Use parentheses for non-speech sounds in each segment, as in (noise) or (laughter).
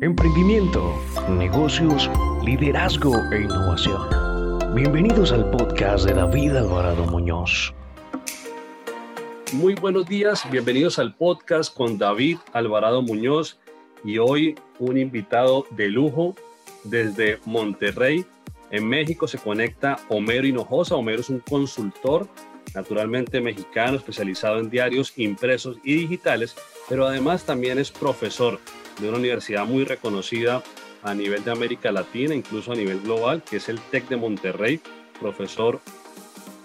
Emprendimiento, negocios, liderazgo e innovación. Bienvenidos al podcast de David Alvarado Muñoz. Muy buenos días, bienvenidos al podcast con David Alvarado Muñoz y hoy un invitado de lujo desde Monterrey. En México se conecta Homero Hinojosa. Homero es un consultor naturalmente mexicano especializado en diarios impresos y digitales, pero además también es profesor de una universidad muy reconocida a nivel de América Latina, incluso a nivel global, que es el TEC de Monterrey, profesor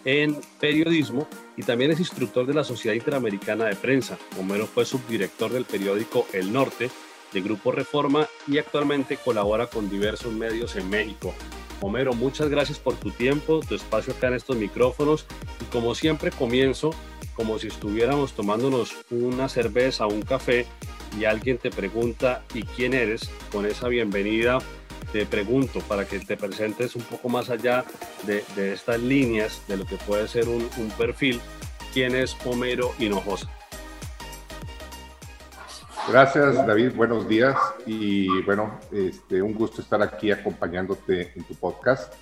en periodismo y también es instructor de la Sociedad Interamericana de Prensa. Homero fue subdirector del periódico El Norte de Grupo Reforma y actualmente colabora con diversos medios en México. Homero, muchas gracias por tu tiempo, tu espacio acá en estos micrófonos y como siempre comienzo como si estuviéramos tomándonos una cerveza o un café y alguien te pregunta ¿y quién eres? Con esa bienvenida te pregunto para que te presentes un poco más allá de, estas líneas de lo que puede ser un, perfil, ¿quién es Homero Hinojosa? Gracias David, buenos días y bueno, este, un gusto estar aquí acompañándote en tu podcast.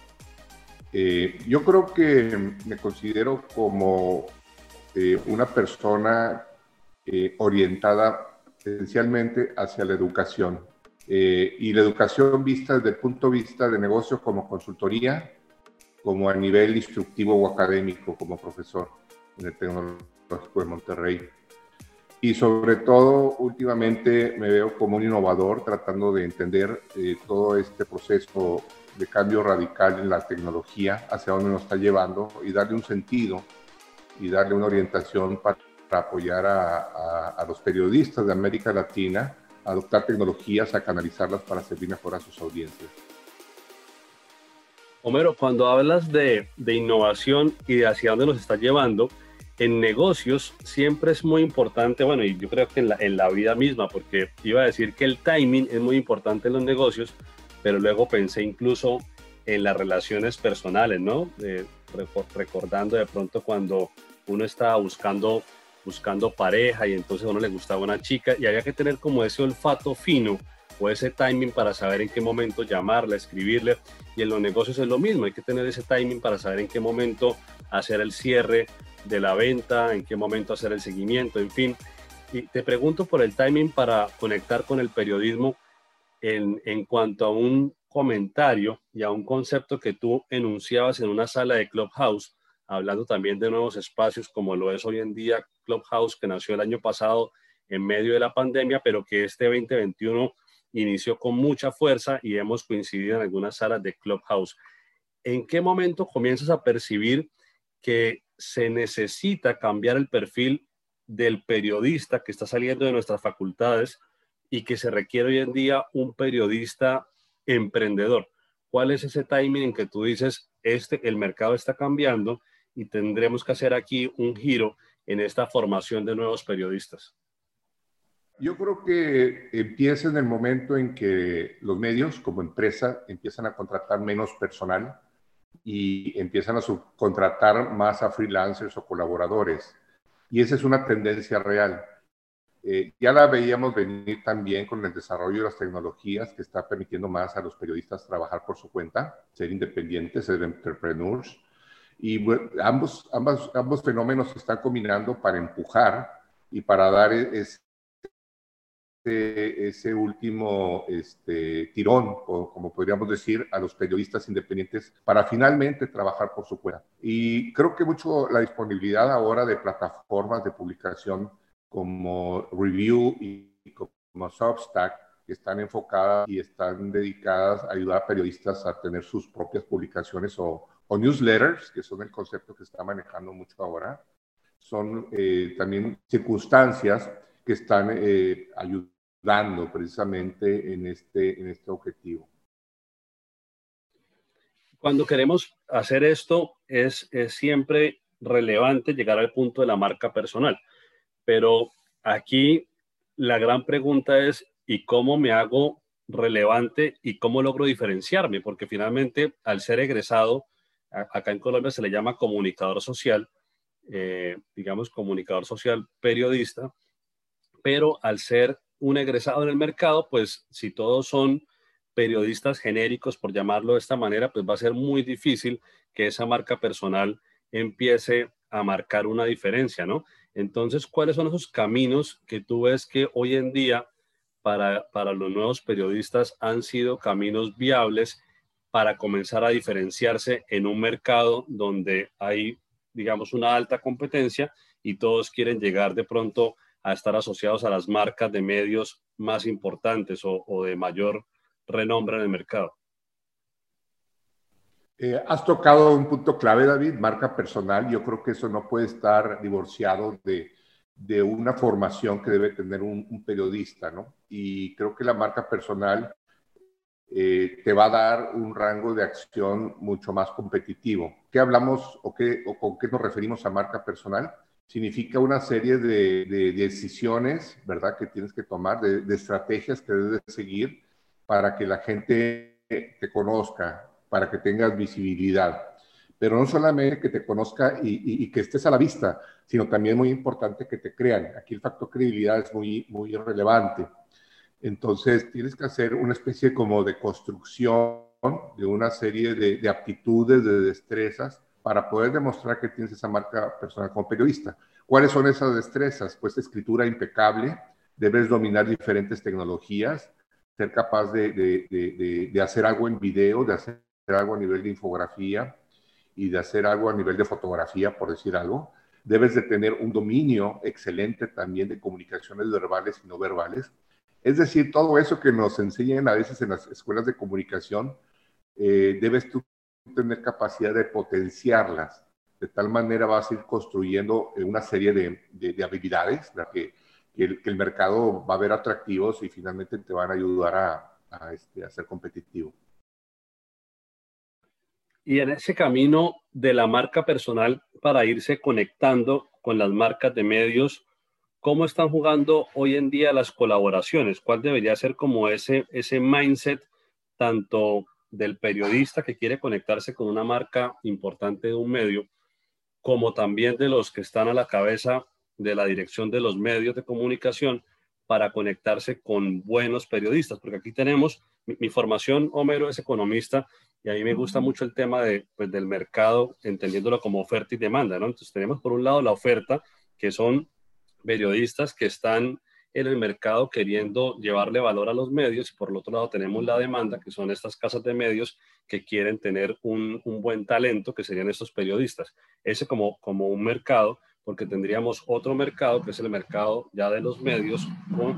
Eh, yo creo que me considero como eh, una persona eh, orientada esencialmente hacia la educación. Eh, y la educación vista desde el punto de vista de negocios como consultoría, como a nivel instructivo o académico como profesor en el Tecnológico de Monterrey. Y sobre todo, últimamente me veo como un innovador tratando de entender todo este proceso de cambio radical en la tecnología, hacia dónde nos está llevando y darle un sentido y darle una orientación para, apoyar a, los periodistas de América Latina a adoptar tecnologías, a canalizarlas para servir mejor a sus audiencias. Homero, cuando hablas de, de innovación y de hacia dónde nos está llevando, en negocios siempre es muy importante, bueno, y yo creo que en la, en la, vida misma, porque iba a decir que el timing es muy importante en los negocios, pero luego pensé incluso en las relaciones personales, ¿no? recordando de pronto cuando uno estaba buscando, buscando pareja y entonces a uno le gustaba una chica y había que tener como ese olfato fino o ese timing para saber en qué momento llamarla, escribirle. Y en los negocios es lo mismo, hay que tener ese timing para saber en qué momento hacer el cierre de la venta, en qué momento hacer el seguimiento, en fin. Y te pregunto por el timing para conectar con el periodismo en, en cuanto a un comentario y a un concepto que tú enunciabas en una sala de Clubhouse hablando también de nuevos espacios como lo es hoy en día Clubhouse, que nació el año pasado en medio de la pandemia, pero que este 2021 inició con mucha fuerza y hemos coincidido en algunas salas de Clubhouse. ¿En qué momento comienzas a percibir que se necesita cambiar el perfil del periodista que está saliendo de nuestras facultades y que se requiere hoy en día un periodista emprendedor? ¿Cuál es ese timing en que tú dices, este, el mercado está cambiando y tendremos que hacer aquí un giro en esta formación de nuevos periodistas? Yo creo que empieza en el momento en que los medios como empresa empiezan a contratar menos personal y empiezan a subcontratar más a freelancers o colaboradores. Y esa es una tendencia real. Eh, ya la veíamos venir también con el desarrollo de las tecnologías que está permitiendo más a los periodistas trabajar por su cuenta, ser independientes, ser entrepreneurs. Y ambos, ambos, ambos fenómenos se están combinando para empujar y para dar e-, ese, ese último este, tirón, como podríamos decir, a los periodistas independientes para finalmente trabajar por su cuenta. Y creo que mucho la disponibilidad ahora de plataformas de publicación como Review y como Substack, que están enfocadas y están dedicadas a ayudar a periodistas a tener sus propias publicaciones o, o newsletters, que son el concepto que está manejando mucho ahora, son eh, también circunstancias que están eh, ayudando precisamente en este, en este objetivo. Cuando queremos hacer esto, es, es siempre relevante llegar al punto de la marca personal. Pero aquí la gran pregunta es, ¿y cómo me hago relevante y cómo logro diferenciarme? Porque finalmente, al ser egresado, acá en Colombia se le llama comunicador social, eh, digamos comunicador social periodista, pero al ser un egresado en el mercado, pues si todos son periodistas genéricos, por llamarlo de esta manera, pues va a ser muy difícil que esa marca personal empiece a marcar una diferencia, ¿no? Entonces, ¿cuáles son esos caminos que tú ves que hoy en día para, para los nuevos periodistas han sido caminos viables para comenzar a diferenciarse en un mercado donde hay, digamos, una alta competencia y todos quieren llegar de pronto a estar asociados a las marcas de medios más importantes o, de mayor renombre en el mercado. Eh, has tocado un punto clave, David, marca personal. Yo creo que eso no puede estar divorciado de, de una formación que debe tener un, periodista, ¿no? Y creo que la marca personal eh, te va a dar un rango de acción mucho más competitivo. ¿Qué hablamos o, qué, o con qué nos referimos a marca personal? significa una serie de, decisiones, ¿verdad?, que tienes que tomar, de, estrategias que debes seguir para que la gente te conozca, para que tengas visibilidad. Pero no solamente que te conozca y, que estés a la vista, sino también muy importante que te crean. Aquí el factor credibilidad es muy, muy relevante. Entonces, tienes que hacer una especie como de construcción de una serie de, de aptitudes, de destrezas, para poder demostrar que tienes esa marca personal como periodista. ¿Cuáles son esas destrezas? Pues escritura impecable, debes dominar diferentes tecnologías, ser capaz de, de, de, hacer algo en video, de hacer algo a nivel de infografía y de hacer algo a nivel de fotografía, por decir algo. Debes de tener un dominio excelente también de comunicaciones verbales y no verbales. Es decir, todo eso que nos enseñan a veces en las escuelas de comunicación, eh, debes tú tener capacidad de potenciarlas. De tal manera vas a ir construyendo eh, una serie de, de, habilidades que, que, el, mercado va a ver atractivos y finalmente te van a ayudar este, a ser competitivo. Y en ese camino de la marca personal para irse conectando con las marcas de medios, ¿cómo están jugando hoy en día las colaboraciones? ¿Cuál debería ser como ese, ese mindset tanto del periodista que quiere conectarse con una marca importante de un medio, como también de los que están a la cabeza de la dirección de los medios de comunicación para conectarse con buenos periodistas, porque aquí tenemos, mi, formación, Homero, es economista, y a mí me gusta mucho el tema de, pues, del mercado, entendiéndolo como oferta y demanda, ¿no? Entonces tenemos por un lado la oferta, que son periodistas que están en el mercado queriendo llevarle valor a los medios y por otro lado tenemos la demanda, que son estas casas de medios que quieren tener un, buen talento, que serían estos periodistas. Ese como, como un mercado, porque tendríamos otro mercado, que es el mercado ya de los medios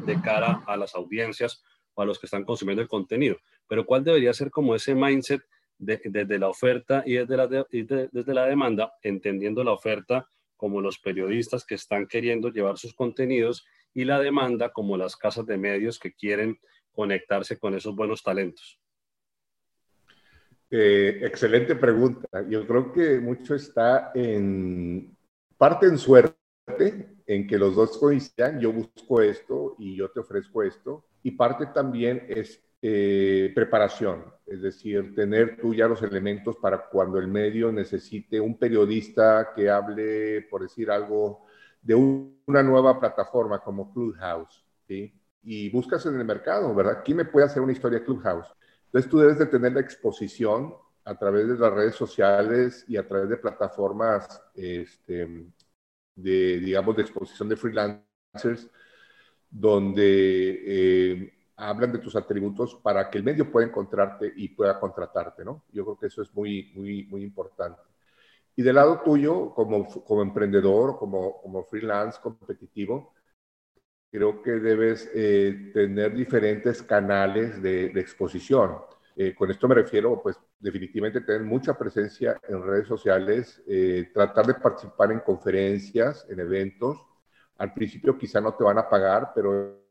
de cara a las audiencias o a los que están consumiendo el contenido. Pero ¿cuál debería ser como ese mindset desde la oferta y desde la, desde la demanda, entendiendo la oferta como los periodistas que están queriendo llevar sus contenidos y la demanda como las casas de medios que quieren conectarse con esos buenos talentos? Eh, excelente pregunta. Yo creo que mucho está en parte en suerte, en que los dos coincidan, yo busco esto y yo te ofrezco esto, y parte también es eh, preparación, es decir, tener tú ya los elementos para cuando el medio necesite un periodista que hable, por decir algo, de una nueva plataforma como Clubhouse, ¿sí? Y buscas en el mercado, ¿verdad? ¿Quién me puede hacer una historia Clubhouse? Entonces tú debes de tener la exposición a través de las redes sociales y a través de plataformas este, de, digamos, de exposición de freelancers, donde eh, hablan de tus atributos para que el medio pueda encontrarte y pueda contratarte, ¿no? Yo creo que eso es muy, muy, muy importante. Y del lado tuyo, como, como emprendedor, como, como freelance competitivo, creo que debes eh, tener diferentes canales de, exposición. Eh, con esto me refiero, pues, definitivamente tener mucha presencia en redes sociales, eh, tratar de participar en conferencias, en eventos. Al principio quizá no te van a pagar, pero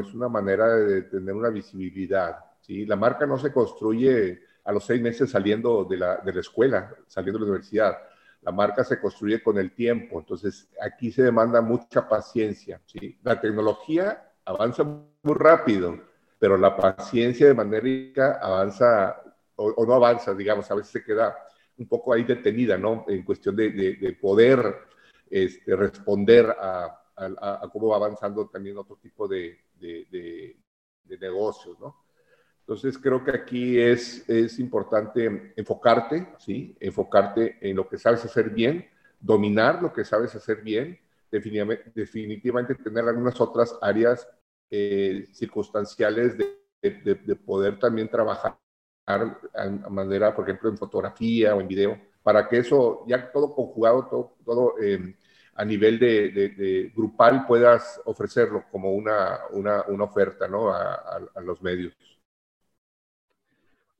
es una manera de tener una visibilidad. ¿sí? La marca no se construye a los seis meses saliendo de la, de la escuela, saliendo de la universidad. La marca se construye con el tiempo, entonces aquí se demanda mucha paciencia. ¿sí? La tecnología avanza muy rápido, pero la paciencia de manera avanza o, no avanza, digamos, a veces se queda un poco ahí detenida, ¿no? En cuestión de, de, poder este, responder a, a, cómo va avanzando también otro tipo de, de, negocios, ¿no? Entonces creo que aquí es, es importante enfocarte, ¿sí? Enfocarte en lo que sabes hacer bien, dominar lo que sabes hacer bien, definitivamente, definitivamente tener algunas otras áreas eh, circunstanciales de, de, poder también trabajar a manera, por ejemplo, en fotografía o en video, para que eso, ya todo conjugado, todo, todo eh, a nivel de, grupal, puedas ofrecerlo como una, una, una oferta ¿no? a, los medios.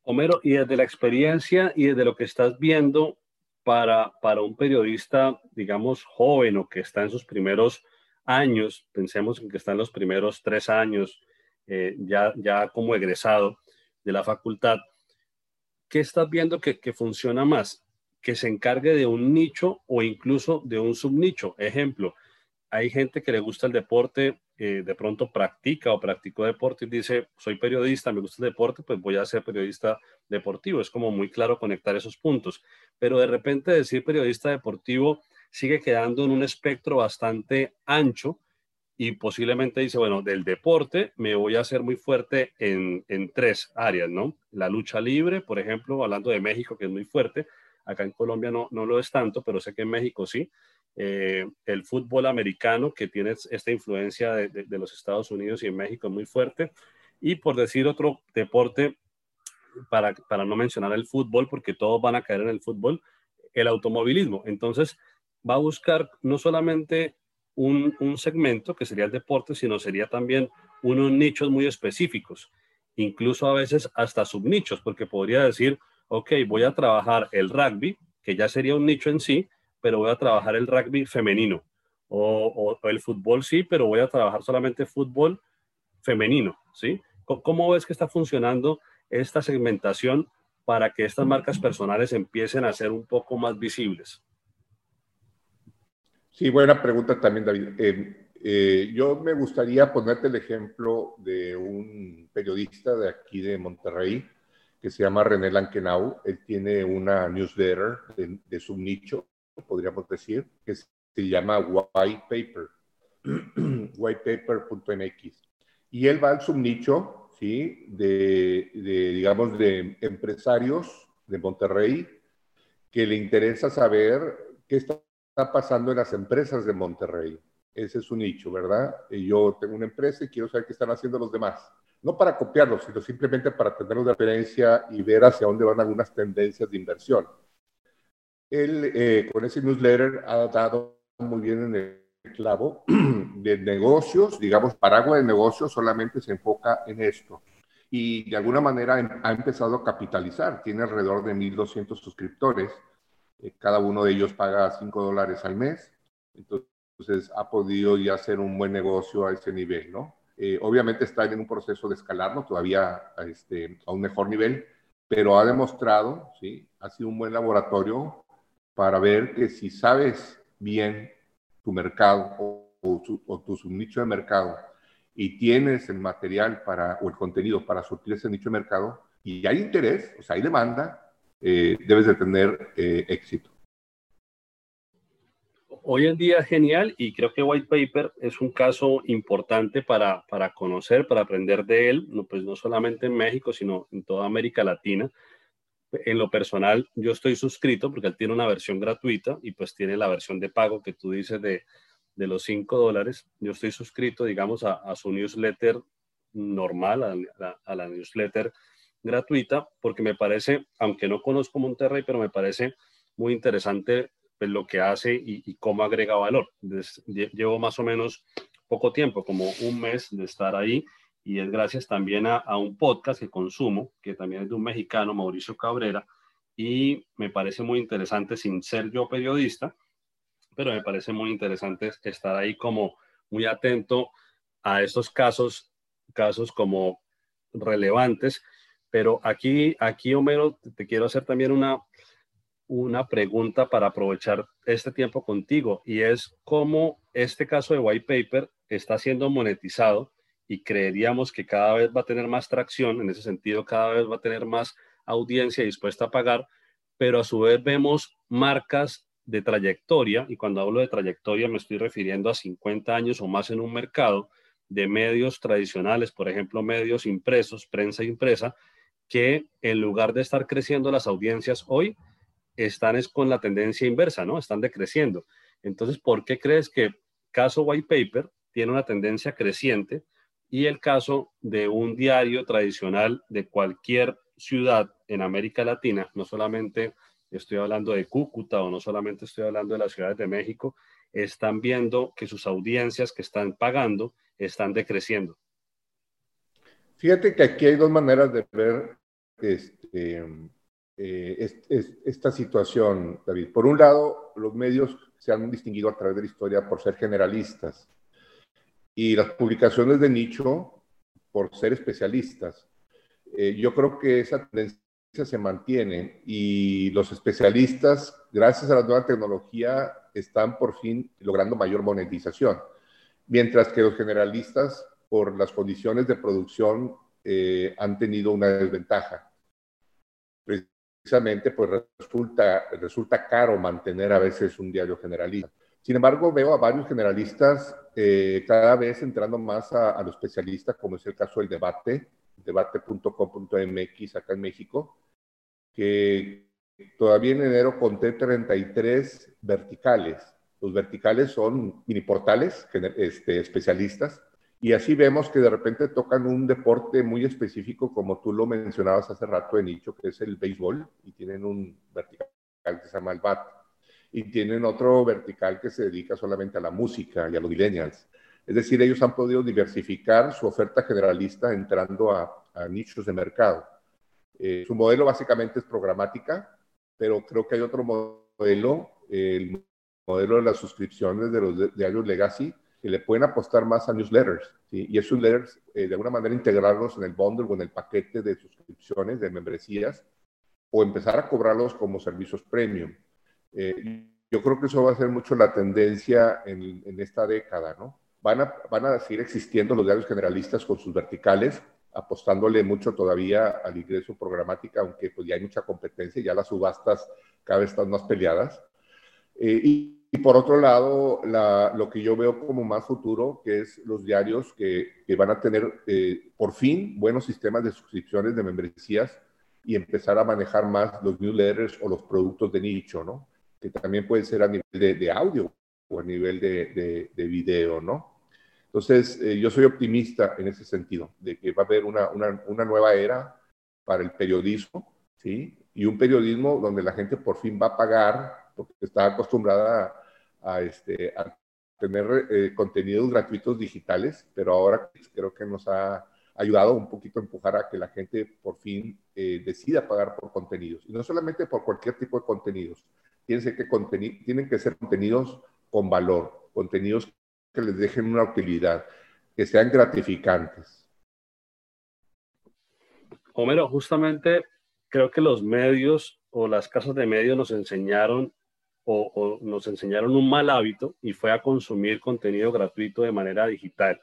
Homero, y desde la experiencia y desde lo que estás viendo para, para un periodista, digamos, joven o que está en sus primeros años, pensemos en que está en los primeros tres años, eh, ya, ya como egresado de la facultad, ¿qué estás viendo que funciona más? Que se encargue de un nicho o incluso de un subnicho. Ejemplo, hay gente que le gusta el deporte, eh, de pronto practica o practicó deporte y dice, soy periodista, me gusta el deporte, pues voy a ser periodista deportivo. Es como muy claro conectar esos puntos. Pero de repente decir periodista deportivo sigue quedando en un espectro bastante ancho y posiblemente dice, bueno, del deporte me voy a hacer muy fuerte en, en, tres áreas, ¿no? La lucha libre, por ejemplo, hablando de México, que es muy fuerte, acá en Colombia no, no lo es tanto, pero sé que en México sí. Eh, el fútbol americano, que tiene esta influencia de, de, los Estados Unidos y en México es muy fuerte. Y por decir otro deporte, para, para no mencionar el fútbol, porque todos van a caer en el fútbol, el automovilismo. Entonces, va a buscar no solamente un, segmento que sería el deporte, sino sería también unos nichos muy específicos, incluso a veces hasta subnichos, porque podría decir, ok, voy a trabajar el rugby, que ya sería un nicho en sí, pero voy a trabajar el rugby femenino, o, el fútbol sí, pero voy a trabajar solamente fútbol femenino, ¿sí? ¿Cómo ves que está funcionando esta segmentación para que estas marcas personales empiecen a ser un poco más visibles? Sí, buena pregunta también, David. Eh, eh, yo me gustaría ponerte el ejemplo de un periodista de aquí de Monterrey que se llama René Lankenau. Él tiene una newsletter de, su nicho, podríamos decir, que se llama White Paper, (clears throat) whitepaper.mx. Y él va al subnicho, ¿sí? De, de, digamos, de empresarios de Monterrey que le interesa saber qué está pasando en las empresas de Monterrey. Ese es un nicho, ¿verdad? Yo tengo una empresa y quiero saber qué están haciendo los demás. No para copiarlos, sino simplemente para tener una referencia y ver hacia dónde van algunas tendencias de inversión. Él, eh, con ese newsletter, ha dado muy bien en el clavo (clears throat) de negocios, digamos, Paraguay de negocios solamente se enfoca en esto. Y de alguna manera em, ha empezado a capitalizar. Tiene alrededor de 1.200 suscriptores eh, cada uno de ellos paga 5 dólares al mes, entonces ha podido ya hacer un buen negocio a ese nivel, ¿no? Eh, obviamente está en un proceso de escalarlo todavía a, este, a un mejor nivel, pero ha demostrado, ¿sí? Ha sido un buen laboratorio para ver que si sabes bien tu mercado o, tu nicho de mercado y tienes el material para, o el contenido para surtir ese nicho de mercado y hay interés, o sea, hay demanda, eh, debes de tener eh, éxito. Hoy en día es genial y creo que White Paper es un caso importante para, para conocer, para aprender de él, no, pues no solamente en México, sino en toda América Latina. En lo personal, yo estoy suscrito porque él tiene una versión gratuita y pues tiene la versión de pago que tú dices de, de los 5 dólares. Yo estoy suscrito, digamos, a, a su newsletter normal, a, a la newsletter gratuita porque me parece, aunque no conozco Monterrey, pero me parece muy interesante pues, lo que hace y, cómo agrega valor. llevo más o menos poco tiempo, como un mes de estar ahí y es gracias también a, un podcast que consumo, que también es de un mexicano, Mauricio Cabrera, y me parece muy interesante sin ser yo periodista, pero me parece muy interesante estar ahí como muy atento a estos casos, casos como relevantes pero aquí, aquí Homero, te quiero hacer también una, una pregunta para aprovechar este tiempo contigo y es cómo este caso de White Paper está siendo monetizado y creeríamos que cada vez va a tener más tracción, en ese sentido cada vez va a tener más audiencia dispuesta a pagar, pero a su vez vemos marcas de trayectoria, y cuando hablo de trayectoria me estoy refiriendo a 50 años o más en un mercado de medios tradicionales, por ejemplo, medios impresos, prensa impresa, que en lugar de estar creciendo las audiencias hoy, están es con la tendencia inversa, ¿no? Están decreciendo. Entonces, ¿por qué crees que caso White Paper tiene una tendencia creciente y el caso de un diario tradicional de cualquier ciudad en América Latina, no solamente estoy hablando de Cúcuta o no solamente estoy hablando de las ciudades de México, están viendo que sus audiencias que están pagando están decreciendo. Fíjate que aquí hay dos maneras de ver este, eh, esta situación, David. Por un lado, los medios se han distinguido a través de la historia por ser generalistas y las publicaciones de nicho por ser especialistas. Eh, yo creo que esa tendencia se mantiene y los especialistas, gracias a la nueva tecnología, están por fin logrando mayor monetización, mientras que los generalistas, por las condiciones de producción, eh, han tenido una desventaja. Precisamente, pues resulta, resulta caro mantener a veces un diario generalista. Sin embargo, veo a varios generalistas eh, cada vez entrando más a, a, lo especialista, como es el caso del debate, debate.com.mx acá en México, que todavía en enero conté 33 verticales. Los verticales son mini portales este, especialistas y así vemos que de repente tocan un deporte muy específico, como tú lo mencionabas hace rato de nicho, que es el béisbol, y tienen un vertical que se llama el BAT, y tienen otro vertical que se dedica solamente a la música y a los millennials. Es decir, ellos han podido diversificar su oferta generalista entrando a, nichos de mercado. Eh, su modelo básicamente es programática, pero creo que hay otro modelo, el modelo de las suscripciones de los diarios Legacy, que le pueden apostar más a newsletters. Y esos newsletters, eh, de alguna manera, integrarlos en el bundle o en el paquete de suscripciones, de membresías, o empezar a cobrarlos como servicios premium. Eh, yo creo que eso va a ser mucho la tendencia en, en esta década, ¿no? Van a, van a seguir existiendo los diarios generalistas con sus verticales, apostándole mucho todavía al ingreso programática, aunque pues ya hay mucha competencia, ya las subastas cada vez están más peleadas. Eh, y, por otro lado, lo que yo veo como más futuro, que es los diarios que, que van a tener eh, por fin buenos sistemas de suscripciones, de membresías y empezar a manejar más los newsletters o los productos de nicho, ¿no? Que también puede ser a nivel de, de audio o a nivel de, de, de video, ¿no? Entonces, eh, yo soy optimista en ese sentido, de que va a haber una, una, una, nueva era para el periodismo, ¿sí? Y un periodismo donde la gente por fin va a pagar, porque está acostumbrada a, este, a tener eh, contenidos gratuitos digitales, pero ahora creo que nos ha ayudado un poquito a empujar a que la gente por fin eh, decida pagar por contenidos. Y no solamente por cualquier tipo de contenidos, tienen que, tienen que ser contenidos con valor, contenidos que les dejen una utilidad, que sean gratificantes. Homero, justamente creo que los medios o las casas de medios nos enseñaron o, nos enseñaron un mal hábito y fue a consumir contenido gratuito de manera digital.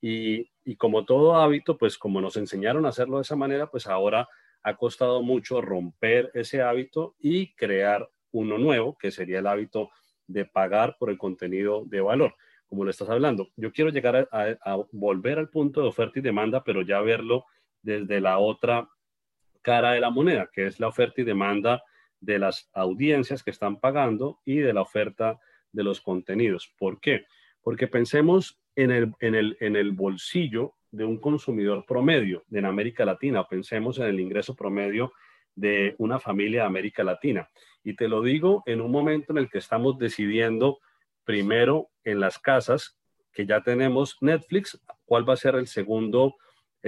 Y, y, como todo hábito, pues como nos enseñaron a hacerlo de esa manera, pues ahora ha costado mucho romper ese hábito y crear uno nuevo, que sería el hábito de pagar por el contenido de valor como lo estás hablando. Yo quiero llegar a, volver al punto de oferta y demanda, pero ya verlo desde la otra cara de la moneda, que es la oferta y demanda de las audiencias que están pagando y de la oferta de los contenidos. ¿Por qué? Porque pensemos en el, en el, en el bolsillo de un consumidor promedio en América Latina, pensemos en el ingreso promedio de una familia de América Latina. Y te lo digo en un momento en el que estamos decidiendo primero en las casas, que ya tenemos Netflix, cuál va a ser el segundo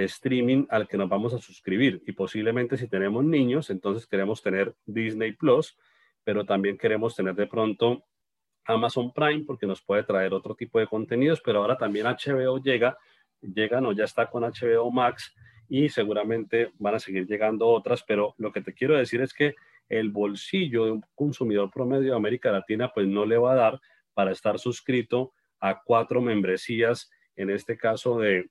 streaming al que nos vamos a suscribir. Y posiblemente si tenemos niños, entonces queremos tener Disney Plus, pero también queremos tener de pronto Amazon Prime porque nos puede traer otro tipo de contenidos, pero ahora también HBO llega, llega, no, ya está con HBO Max y seguramente van a seguir llegando otras, pero lo que te quiero decir es que el bolsillo de un consumidor promedio de América Latina pues no le va a dar para estar suscrito a cuatro membresías, en este caso de,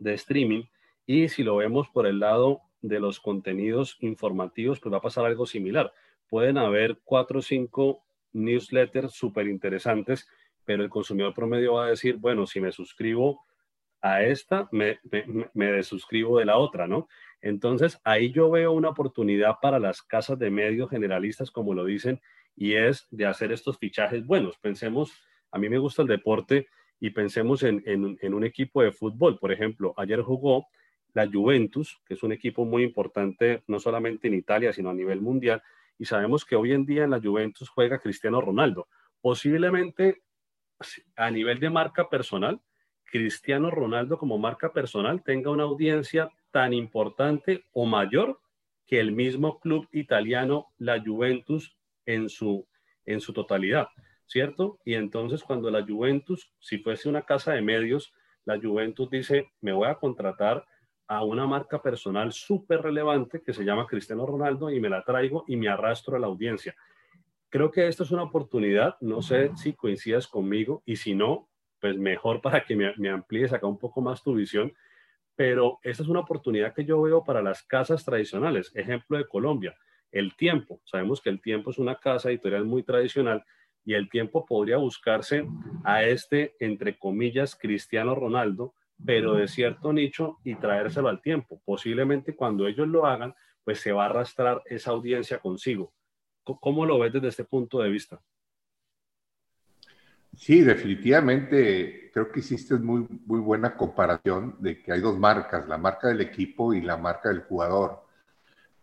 de streaming. Y si lo vemos por el lado de los contenidos informativos, pues va a pasar algo similar. Pueden haber cuatro o cinco newsletters súper interesantes, pero el consumidor promedio va a decir, bueno, si me suscribo a esta, me, me, desuscribo de la otra, ¿no? Entonces, ahí yo veo una oportunidad para las casas de medios generalistas, como lo dicen, y es de hacer estos fichajes buenos. Pensemos, a mí me gusta el deporte y pensemos en, en, un equipo de fútbol. Por ejemplo, ayer jugó la Juventus, que es un equipo muy importante no solamente en Italia, sino a nivel mundial, y sabemos que hoy en día en la Juventus juega Cristiano Ronaldo. Posiblemente a nivel de marca personal, Cristiano Ronaldo como marca personal tenga una audiencia tan importante o mayor que el mismo club italiano, la Juventus, en su, en su totalidad, ¿cierto? Y entonces cuando la Juventus, si fuese una casa de medios, la Juventus dice, me voy a contratar a una marca personal súper relevante que se llama Cristiano Ronaldo y me la traigo y me arrastro a la audiencia. Creo que esto es una oportunidad, no sé si coincidas conmigo y si no, pues mejor para que me, me amplíes acá un poco más tu visión, pero esta es una oportunidad que yo veo para las casas tradicionales. Ejemplo de Colombia, el tiempo. Sabemos que el tiempo es una casa editorial muy tradicional y el tiempo podría buscarse a este, entre comillas, Cristiano Ronaldo, pero de cierto nicho y traérselo al tiempo. Posiblemente cuando ellos lo hagan, pues se va a arrastrar esa audiencia consigo. ¿Cómo lo ves desde este punto de vista? Sí, definitivamente creo que hiciste muy, muy buena comparación de que hay dos marcas, la marca del equipo y la marca del jugador.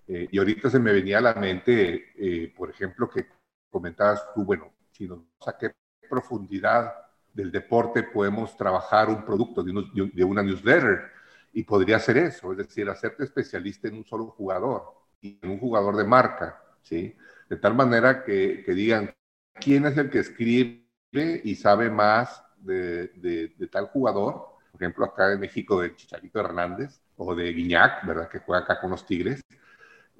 Eh, y ahorita se me venía a la mente, eh, por ejemplo, que comentabas tú, bueno, si nos a qué profundidad del deporte podemos trabajar un producto de, de, una newsletter y podría ser eso, es decir, hacerte especialista en un solo jugador y en un jugador de marca, ¿sí? De tal manera que, que digan quién es el que escribe y sabe más de, de, tal jugador, por ejemplo, acá en México de Chicharito Hernández o de Guiñac, ¿verdad? Que juega acá con los Tigres.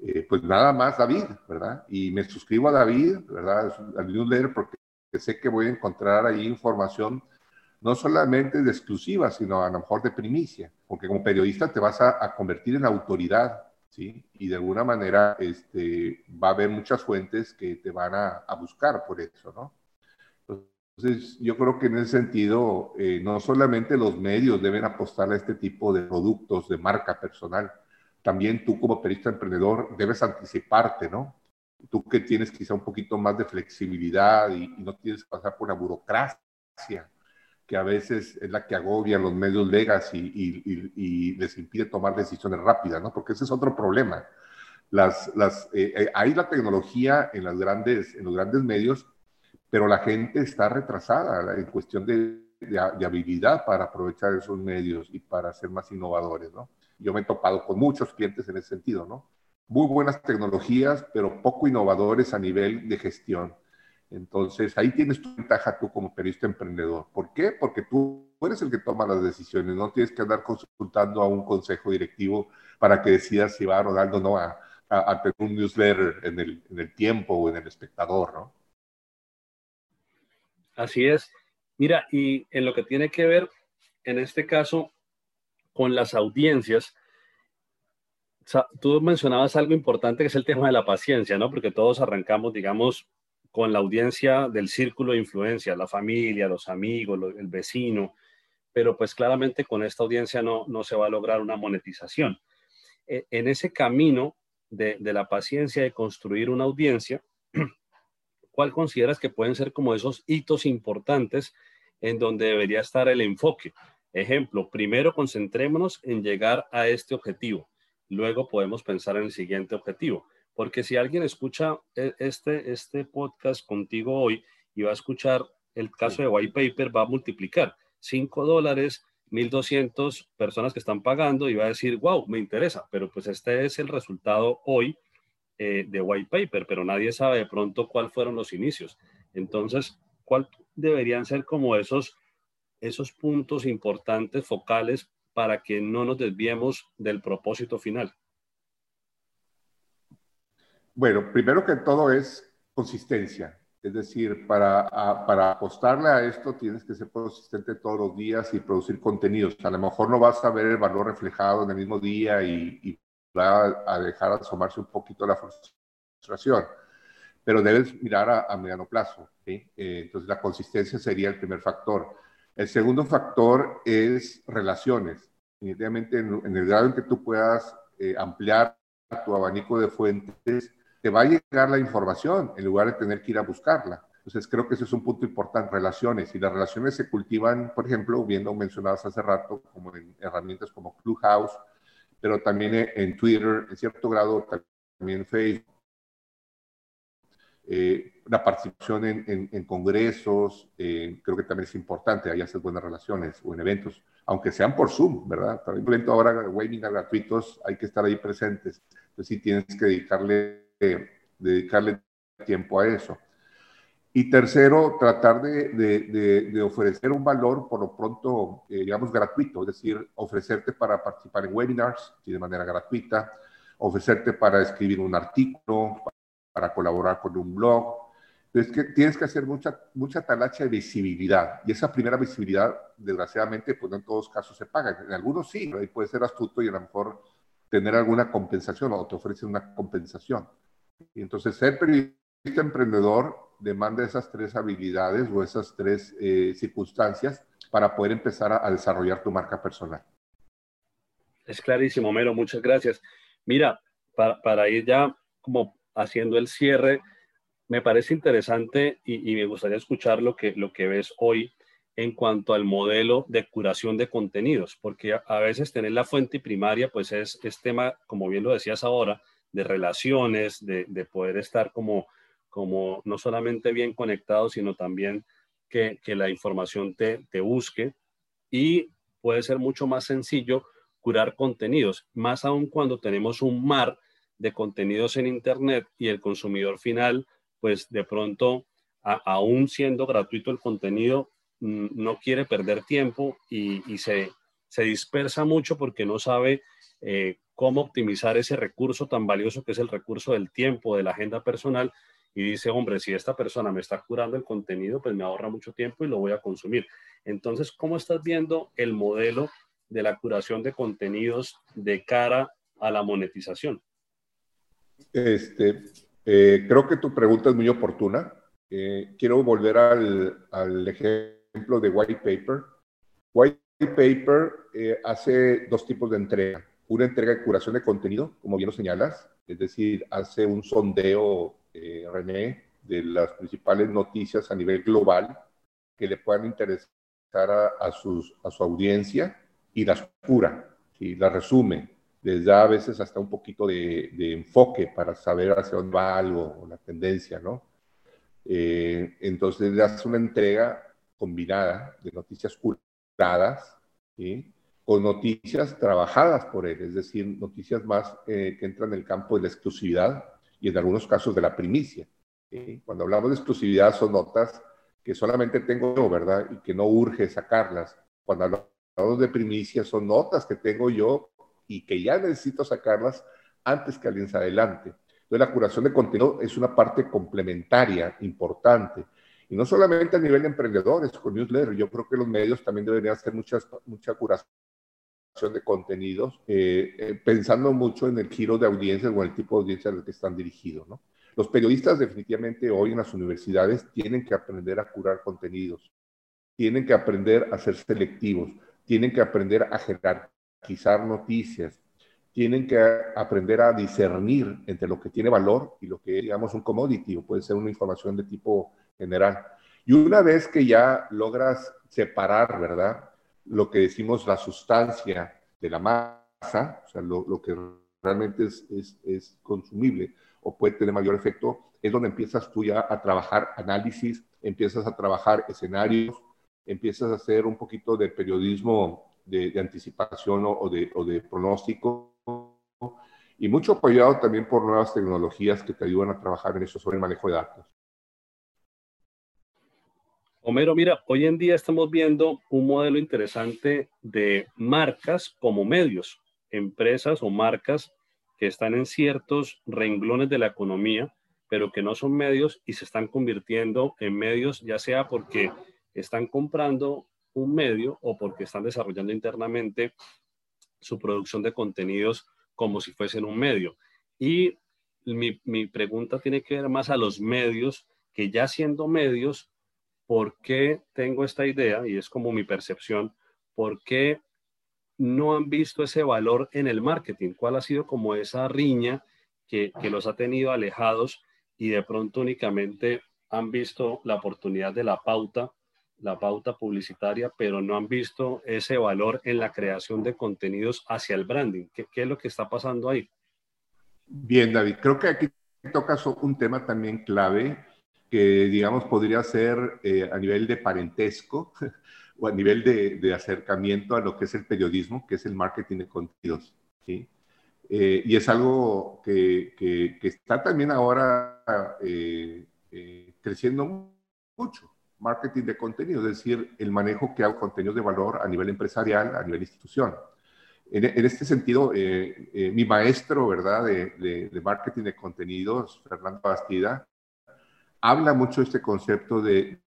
Eh, pues nada más David, ¿verdad? Y me suscribo a David, ¿verdad? Al newsletter porque sé que voy a encontrar ahí información no solamente de exclusiva, sino a lo mejor de primicia, porque como periodista te vas a, convertir en autoridad, ¿sí? Y de alguna manera este, va a haber muchas fuentes que te van a, a buscar por eso, ¿no? Entonces, yo creo que en ese sentido, eh, no solamente los medios deben apostar a este tipo de productos de marca personal, también tú como periodista emprendedor debes anticiparte, ¿no? Tú que tienes quizá un poquito más de flexibilidad y, no tienes que pasar por una burocracia que a veces es la que agobia a los medios legacy y, les impide tomar decisiones rápidas, ¿no? Porque ese es otro problema. Las, las, eh, eh, hay la tecnología en, los grandes medios pero la gente está retrasada en cuestión de, habilidad para aprovechar esos medios y para ser más innovadores, ¿no? Yo me he topado con muchos clientes en ese sentido, ¿no? Muy buenas tecnologías, pero poco innovadores a nivel de gestión. Entonces, ahí tienes tu ventaja tú como periodista emprendedor. ¿Por qué? Porque tú eres el que toma las decisiones, no tienes que andar consultando a un consejo directivo para que decidas si va a rodar o no a, a, tener un newsletter en el, en el tiempo o en el espectador, ¿no? Así es. Mira, y en lo que tiene que ver, en este caso, con las audiencias, tú mencionabas algo importante que es el tema de la paciencia, ¿no? Porque todos arrancamos, digamos, con la audiencia del círculo de influencia, la familia, los amigos, el vecino, pero pues claramente con esta audiencia no, no se va a lograr una monetización. E, en ese camino de, de la paciencia de construir una audiencia, (clears throat) ¿cuál consideras que pueden ser como esos hitos importantes en donde debería estar el enfoque? Ejemplo, primero concentrémonos en llegar a este objetivo, luego podemos pensar en el siguiente objetivo, porque si alguien escucha e, este, este podcast contigo hoy y va a escuchar el caso de White Paper, va a multiplicar 5 dólares, 1.200 personas que están pagando y va a decir, wow, me interesa, pero pues este es el resultado hoy eh, de white paper, pero nadie sabe de pronto cuáles fueron los inicios. Entonces, ¿cuál deberían ser como esos, esos puntos importantes, focales, para que no nos desviemos del propósito final? Bueno, primero que todo es consistencia. Es decir, para, para apostarle a esto tienes que ser consistente todos los días y producir contenidos. A lo mejor no vas a ver el valor reflejado en el mismo día y, y va a dejar asomarse un poquito la frustración. pero debes mirar a, mediano plazo. ¿sí? Eh, entonces, la consistencia sería el primer factor. El segundo factor es relaciones. Definitivamente, en, el grado en que tú puedas eh, ampliar tu abanico de fuentes, te va a llegar la información en lugar de tener que ir a buscarla. Entonces, creo que ese es un punto importante, relaciones. Y las relaciones se cultivan, por ejemplo, viendo mencionadas hace rato, como en herramientas como Clubhouse, pero también en Twitter, en cierto grado también en Facebook. Eh, la participación en, congresos, eh, creo que también es importante, ahí haces buenas relaciones o en eventos, aunque sean por Zoom, ¿verdad? También ahora webinars gratuitos, hay que estar ahí presentes. Entonces sí tienes que dedicarle, dedicarle tiempo a eso. Y tercero, tratar de, ofrecer un valor por lo pronto, eh, digamos, gratuito, es decir, ofrecerte para participar en webinars de manera gratuita, ofrecerte para escribir un artículo, para colaborar con un blog. Entonces, que tienes que hacer mucha, mucha talacha de visibilidad. Y esa primera visibilidad, desgraciadamente, pues no en todos casos se paga. En algunos sí, ahí puede ser astuto y a lo mejor tener alguna compensación o te ofrecen una compensación. Y entonces, ser periodista emprendedor demanda esas tres habilidades o esas tres eh, circunstancias para poder empezar a, desarrollar tu marca personal. Es clarísimo, Mero, muchas gracias. Mira, para, para ir ya como haciendo el cierre, me parece interesante y, me gustaría escuchar lo que, lo que ves hoy en cuanto al modelo de curación de contenidos, porque a, veces tener la fuente primaria, pues es, es tema, como bien lo decías ahora, de relaciones, de, de poder estar como como no solamente bien conectado, sino también que, la información te, te busque. Y puede ser mucho más sencillo curar contenidos, más aún cuando tenemos un mar de contenidos en Internet y el consumidor final, pues de pronto, aún siendo gratuito el contenido, mm, no quiere perder tiempo y, se, se, dispersa mucho porque no sabe eh, cómo optimizar ese recurso tan valioso que es el recurso del tiempo, de la agenda personal y dice, hombre, si esta persona me está curando el contenido, pues me ahorra mucho tiempo y lo voy a consumir. Entonces, ¿cómo estás viendo el modelo de la curación de contenidos de cara a la monetización? Este, eh, creo que tu pregunta es muy oportuna. Eh, quiero volver al, al, ejemplo de White Paper. White Paper eh, hace dos tipos de entrega. Una entrega de curación de contenido, como bien lo señalas, es decir, hace un sondeo eh, René, de las principales noticias a nivel global que le puedan interesar a, sus, a su audiencia y las cura, y las resume. Les da a veces hasta un poquito de, enfoque para saber hacia dónde va algo, la tendencia, ¿no? Eh, entonces le hace una entrega combinada de noticias curadas, con noticias trabajadas por él, es decir, noticias más eh, que entran en el campo de la exclusividad, y en algunos casos de la primicia. Cuando hablamos de exclusividad son notas que solamente tengo yo, ¿verdad? Y que no urge sacarlas. Cuando hablamos de primicia son notas que tengo yo y que ya necesito sacarlas antes que alguien se adelante. Entonces la curación de contenido es una parte complementaria, importante. Y no solamente a nivel de emprendedores con newsletter, yo creo que los medios también deberían hacer muchas, mucha curación de contenidos, eh, eh, pensando mucho en el giro de audiencias o el tipo de audiencia al que están dirigidos. Los periodistas definitivamente hoy en las universidades tienen que aprender a curar contenidos, tienen que aprender a ser selectivos, tienen que aprender a jerarquizar noticias, tienen que aprender a discernir entre lo que tiene valor y lo que es, digamos, un commodity o puede ser una información de tipo general. Y una vez que ya logras separar, ¿verdad? lo que decimos la sustancia de la masa, o sea, lo, que realmente es, es, consumible o puede tener mayor efecto, es donde empiezas tú ya a trabajar análisis, empiezas a trabajar escenarios, empiezas a hacer un poquito de periodismo de, anticipación o, de, o de pronóstico y mucho apoyado también por nuevas tecnologías que te ayudan a trabajar en eso sobre el manejo de datos. Homero, mira, hoy en día estamos viendo un modelo interesante de marcas como medios, empresas o marcas que están en ciertos renglones de la economía, pero que no son medios y se están convirtiendo en medios, ya sea porque están comprando un medio o porque están desarrollando internamente su producción de contenidos como si fuesen un medio. Y mi, mi pregunta tiene que ver más a los medios, que ya siendo medios, ¿por qué tengo esta idea? Y es como mi percepción, ¿por qué no han visto ese valor en el marketing? ¿Cuál ha sido como esa riña que, que los ha tenido alejados y de pronto únicamente han visto la oportunidad de la pauta, la pauta publicitaria, pero no han visto ese valor en la creación de contenidos hacia el branding. ¿Qué, es lo que está pasando ahí? Bien, David, creo que aquí tocas un tema también clave que, digamos, podría ser eh, a nivel de parentesco (laughs) o a nivel de, acercamiento a lo que es el periodismo, que es el marketing de contenidos. ¿sí? Eh, y es algo que, está también ahora eh, creciendo mucho, marketing de contenido, es decir, el manejo que hago contenidos de valor a nivel empresarial, a nivel institución. En, este sentido, eh, eh, mi maestro, ¿verdad?, de, de, de, marketing de contenidos, Fernando Bastida, habla mucho de este concepto de,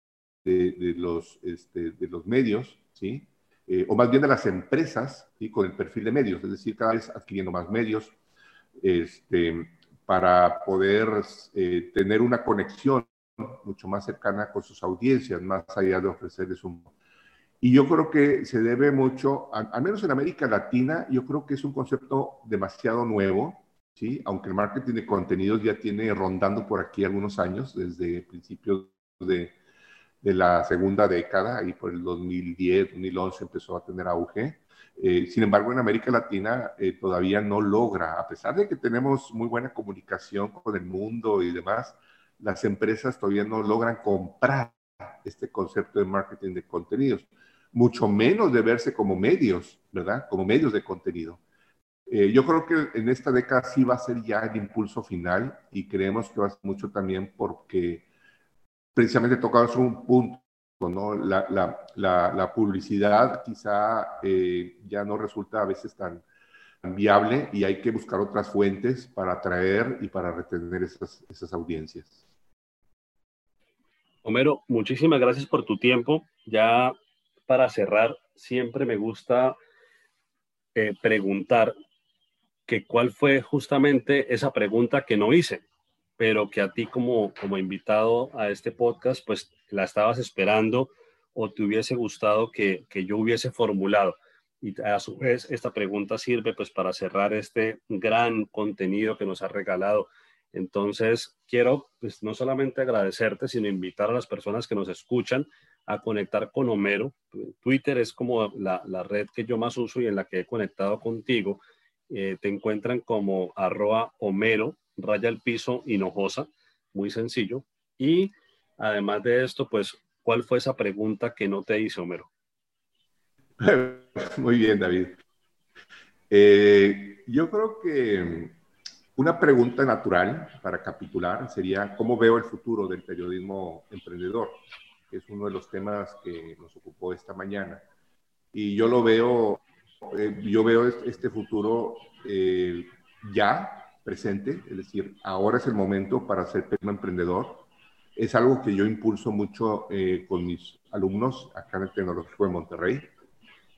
de los, este, de los medios, ¿sí? Eh, o más bien de las empresas, ¿sí? con el perfil de medios, es decir, cada vez adquiriendo más medios, este, para poder tener una conexión mucho más cercana con sus audiencias, más allá de ofrecerles un... Y yo creo que se debe mucho, al, menos en América Latina, yo creo que es un concepto demasiado nuevo, ¿sí? aunque el marketing de contenidos ya tiene rondando por aquí algunos años, desde principios de, de la segunda década, y por el 2010, 2011 empezó a tener auge. Eh, sin embargo, en América Latina eh, todavía no logra, a pesar de que tenemos muy buena comunicación con el mundo y demás, las empresas todavía no logran comprar este concepto de marketing de contenidos, mucho menos de verse como medios, ¿verdad? Como medios de contenido. Eh, yo creo que en esta década sí va a ser ya el impulso final y creemos que va a ser mucho también porque precisamente tocamos un punto ¿no? La, publicidad quizá eh, ya no resulta a veces tan, viable y hay que buscar otras fuentes para atraer y para retener esas audiencias. Homero, muchísimas gracias por tu tiempo. Ya para cerrar, siempre me gusta eh, preguntar que cuál fue justamente esa pregunta que no hice, pero que a ti como, como invitado a este podcast, pues la estabas esperando o te hubiese gustado que, que yo hubiese formulado. Y a su vez, esta pregunta sirve pues para cerrar este gran contenido que nos ha regalado. Entonces, quiero pues no solamente agradecerte, sino invitar a las personas que nos escuchan a conectar con Homero. Twitter es como la, la red que yo más uso y en la que he conectado contigo. Eh, te encuentran como arroba Homero, raya al piso, hinojosa, muy sencillo. Y Además de esto, pues, ¿cuál fue esa pregunta que no te hice, Homero? (laughs) Muy bien, David. Eh, yo creo que una pregunta natural para capitular sería, ¿cómo veo el futuro del periodismo emprendedor? Que es uno de los temas que nos ocupó esta mañana. Y yo lo veo, eh, yo veo este futuro eh, ya presente, es decir, ahora es el momento para ser periodismo emprendedor es algo que yo impulso mucho eh, con mis alumnos acá en el Tecnológico de Monterrey.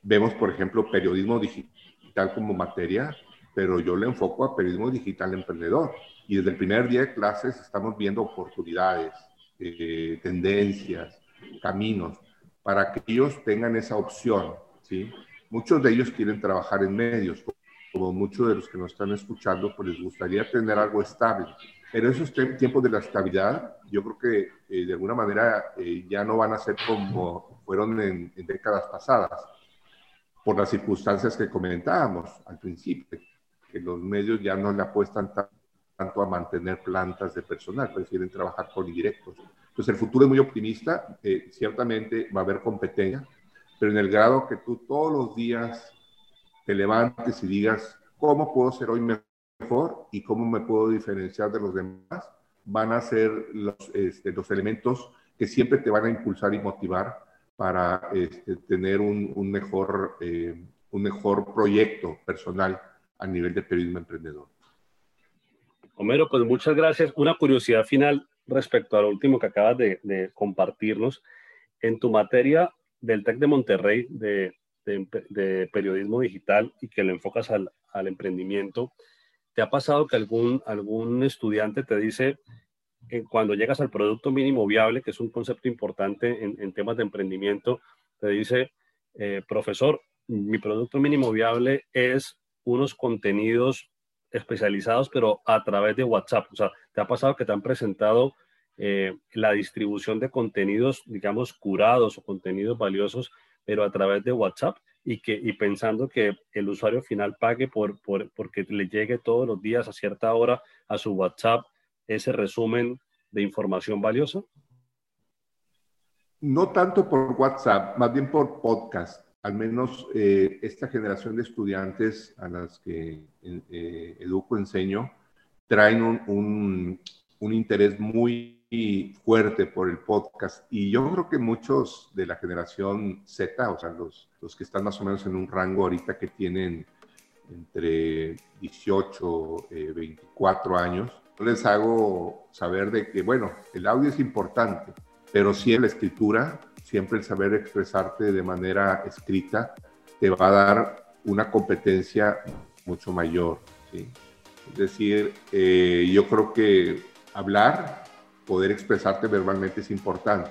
Vemos, por ejemplo, periodismo digital como materia, pero yo le enfoco a periodismo digital emprendedor. Y desde el primer día de clases estamos viendo oportunidades, eh, tendencias, caminos, para que ellos tengan esa opción. ¿sí? Muchos de ellos quieren trabajar en medios, como muchos de los que nos están escuchando, pues les gustaría tener algo estable pero esos tiempos de la estabilidad, yo creo que eh, de alguna manera eh, ya no van a ser como fueron en, en, décadas pasadas, por las circunstancias que comentábamos al principio, que los medios ya no le apuestan tanto a mantener plantas de personal, prefieren trabajar con indirectos. Entonces el futuro es muy optimista, eh, ciertamente va a haber competencia, pero en el grado que tú todos los días te levantes y digas, ¿cómo puedo ser hoy mejor? y cómo me puedo diferenciar de los demás, van a ser los, este, los elementos que siempre te van a impulsar y motivar para este, tener un, un mejor, eh, un mejor proyecto personal a nivel de periodismo emprendedor. Homero, pues muchas gracias. Una curiosidad final respecto a lo último que acabas de, compartirnos. En tu materia del TEC de Monterrey de, periodismo digital y que lo enfocas al, emprendimiento, ¿te ha pasado que algún, algún estudiante te dice, eh, cuando llegas al producto mínimo viable, que es un concepto importante en, temas de emprendimiento, te dice, eh, profesor, mi producto mínimo viable es unos contenidos especializados, pero a través de WhatsApp. O sea, ¿te ha pasado que te han presentado eh, la distribución de contenidos, digamos, curados o contenidos valiosos, pero a través de WhatsApp? Y, que, y pensando que el usuario final pague por, por, porque le llegue todos los días a cierta hora a su WhatsApp ese resumen de información valiosa? No tanto por WhatsApp, más bien por podcast. Al menos eh, esta generación de estudiantes a las que eh, educo, enseño, traen un, interés muy fuerte por el podcast. Y yo creo que muchos de la generación Z, o sea, los, que están más o menos en un rango ahorita que tienen entre 18 y 24 años, les hago saber de que, bueno, el audio es importante, pero sí la escritura, siempre el saber expresarte de manera escrita, te va a dar una competencia mucho mayor. Es decir, eh, yo creo que hablar, poder expresarte verbalmente es importante,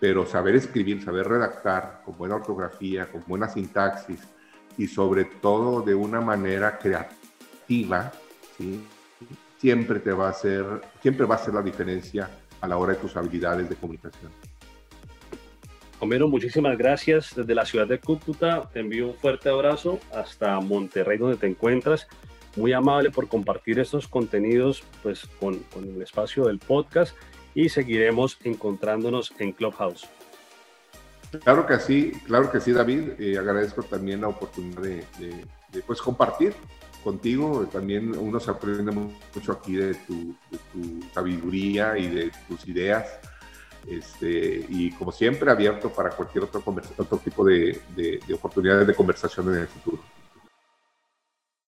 pero saber escribir, saber redactar con buena ortografía, con buena sintaxis y sobre todo de una manera creativa, ¿sí? siempre te va a hacer, siempre va a ser la diferencia a la hora de tus habilidades de comunicación. Homero, muchísimas gracias desde la ciudad de Cúcuta. Te envío un fuerte abrazo hasta Monterrey, donde te encuentras. Muy amable por compartir estos contenidos pues, con, con el espacio del podcast y seguiremos encontrándonos en Clubhouse. Claro que sí, claro que sí, David. Eh, agradezco también la oportunidad de, de, pues, compartir contigo. También uno se aprende mucho aquí de tu, sabiduría y de tus ideas. Este, y como siempre, abierto para cualquier otro, otro tipo de, de oportunidades de conversación en el futuro.